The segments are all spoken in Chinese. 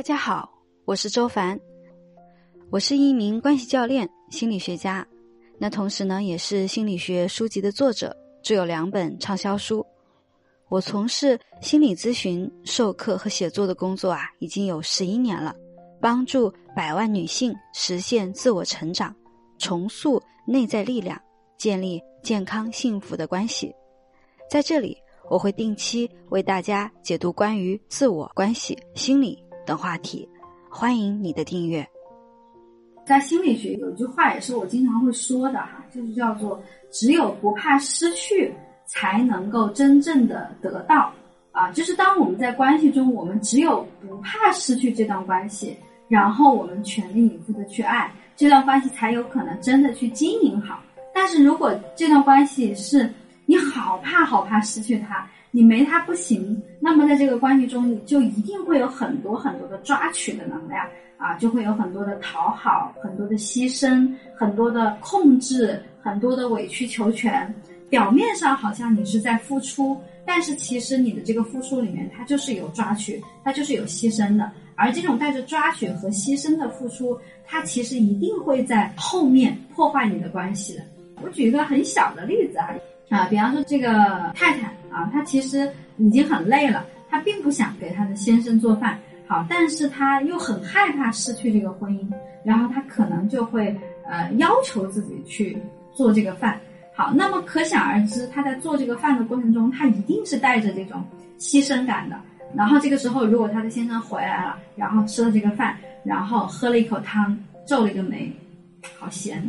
大家好，我是周凡，我是一名关系教练、心理学家，那同时呢，也是心理学书籍的作者，著有两本畅销书。我从事心理咨询、授课和写作的工作啊，已经有十一年了，帮助百万女性实现自我成长，重塑内在力量，建立健康幸福的关系。在这里，我会定期为大家解读关于自我、关系、心理。的话题，欢迎你的订阅。在心理学有句话也是我经常会说的哈，就是叫做“只有不怕失去，才能够真正的得到”。啊，就是当我们在关系中，我们只有不怕失去这段关系，然后我们全力以赴的去爱这段关系，才有可能真的去经营好。但是如果这段关系是你好怕好怕失去它。你没他不行，那么在这个关系中，你就一定会有很多很多的抓取的能量啊，就会有很多的讨好，很多的牺牲，很多的控制，很多的委曲求全。表面上好像你是在付出，但是其实你的这个付出里面，它就是有抓取，它就是有牺牲的。而这种带着抓取和牺牲的付出，它其实一定会在后面破坏你的关系的。我举一个很小的例子啊。啊，比方说这个太太啊，她其实已经很累了，她并不想给她的先生做饭，好，但是她又很害怕失去这个婚姻，然后她可能就会呃要求自己去做这个饭，好，那么可想而知，她在做这个饭的过程中，她一定是带着这种牺牲感的。然后这个时候，如果她的先生回来了，然后吃了这个饭，然后喝了一口汤，皱了一个眉，好咸。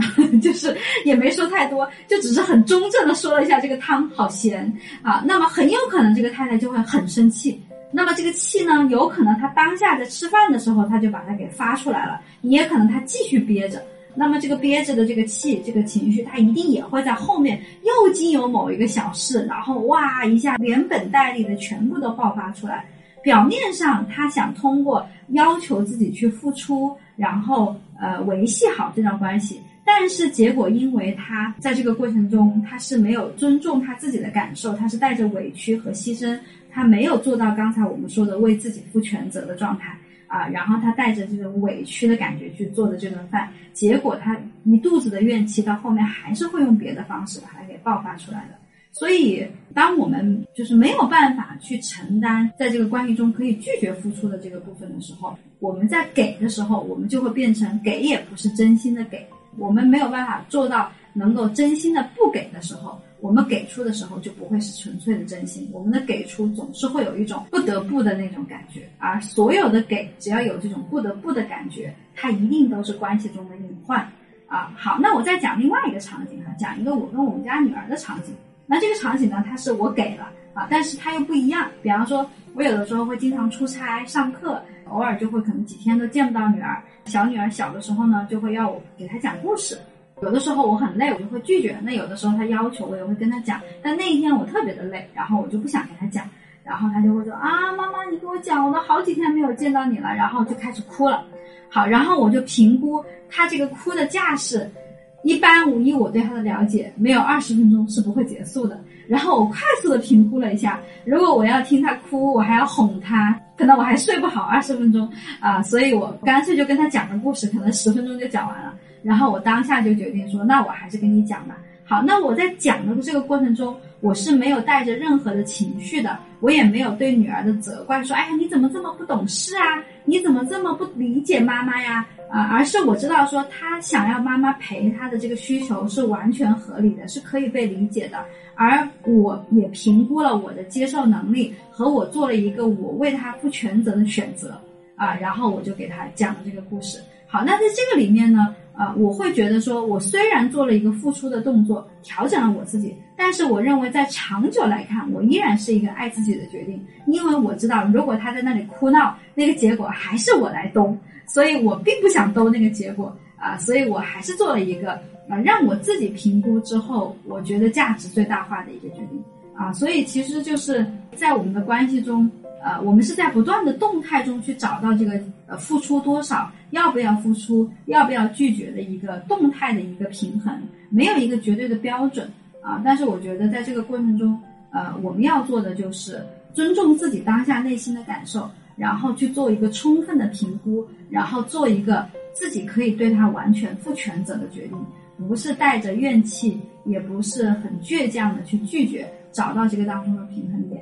就是也没说太多，就只是很中正的说了一下这个汤好咸啊。那么很有可能这个太太就会很生气。那么这个气呢，有可能她当下在吃饭的时候，她就把它给发出来了，也可能她继续憋着。那么这个憋着的这个气，这个情绪，她一定也会在后面又经由某一个小事，然后哇一下连本带利的全部都爆发出来。表面上她想通过要求自己去付出，然后呃维系好这段关系。但是结果，因为他在这个过程中，他是没有尊重他自己的感受，他是带着委屈和牺牲，他没有做到刚才我们说的为自己负全责的状态啊。然后他带着这种委屈的感觉去做的这顿饭，结果他一肚子的怨气，到后面还是会用别的方式把它给爆发出来的。所以，当我们就是没有办法去承担在这个关系中可以拒绝付出的这个部分的时候，我们在给的时候，我们就会变成给也不是真心的给。我们没有办法做到能够真心的不给的时候，我们给出的时候就不会是纯粹的真心。我们的给出总是会有一种不得不的那种感觉，而所有的给，只要有这种不得不的感觉，它一定都是关系中的隐患啊。好，那我再讲另外一个场景哈，讲一个我跟我们家女儿的场景。那这个场景呢，它是我给了啊，但是它又不一样。比方说，我有的时候会经常出差上课。偶尔就会可能几天都见不到女儿，小女儿小的时候呢，就会要我给她讲故事。有的时候我很累，我就会拒绝。那有的时候她要求，我也会跟她讲。但那一天我特别的累，然后我就不想给她讲。然后她就会说啊，妈妈，你给我讲，我都好几天没有见到你了，然后就开始哭了。好，然后我就评估她这个哭的架势，一般五一我对他的了解，没有二十分钟是不会结束的。然后我快速的评估了一下，如果我要听他哭，我还要哄他。可能我还睡不好二十分钟啊，所以我干脆就跟他讲个故事，可能十分钟就讲完了。然后我当下就决定说，那我还是跟你讲吧。好，那我在讲的这个过程中，我是没有带着任何的情绪的，我也没有对女儿的责怪说，哎呀，你怎么这么不懂事啊？你怎么这么不理解妈妈呀？啊，而是我知道说，他想要妈妈陪他的这个需求是完全合理的，是可以被理解的。而我也评估了我的接受能力，和我做了一个我为他负全责的选择啊，然后我就给他讲了这个故事。好，那在这个里面呢，呃，我会觉得说，我虽然做了一个付出的动作，调整了我自己，但是我认为在长久来看，我依然是一个爱自己的决定，因为我知道，如果他在那里哭闹，那个结果还是我来兜，所以我并不想兜那个结果啊，所以我还是做了一个。啊，让我自己评估之后，我觉得价值最大化的一个决定啊，所以其实就是在我们的关系中，呃，我们是在不断的动态中去找到这个呃付出多少，要不要付出，要不要拒绝的一个动态的一个平衡，没有一个绝对的标准啊。但是我觉得在这个过程中，呃，我们要做的就是尊重自己当下内心的感受，然后去做一个充分的评估，然后做一个自己可以对他完全负全责的决定，不是带着怨气，也不是很倔强的去拒绝，找到这个当中的平衡点。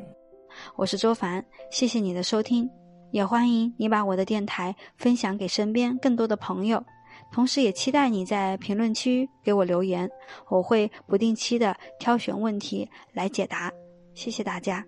我是周凡，谢谢你的收听，也欢迎你把我的电台分享给身边更多的朋友，同时也期待你在评论区给我留言，我会不定期的挑选问题来解答。谢谢大家。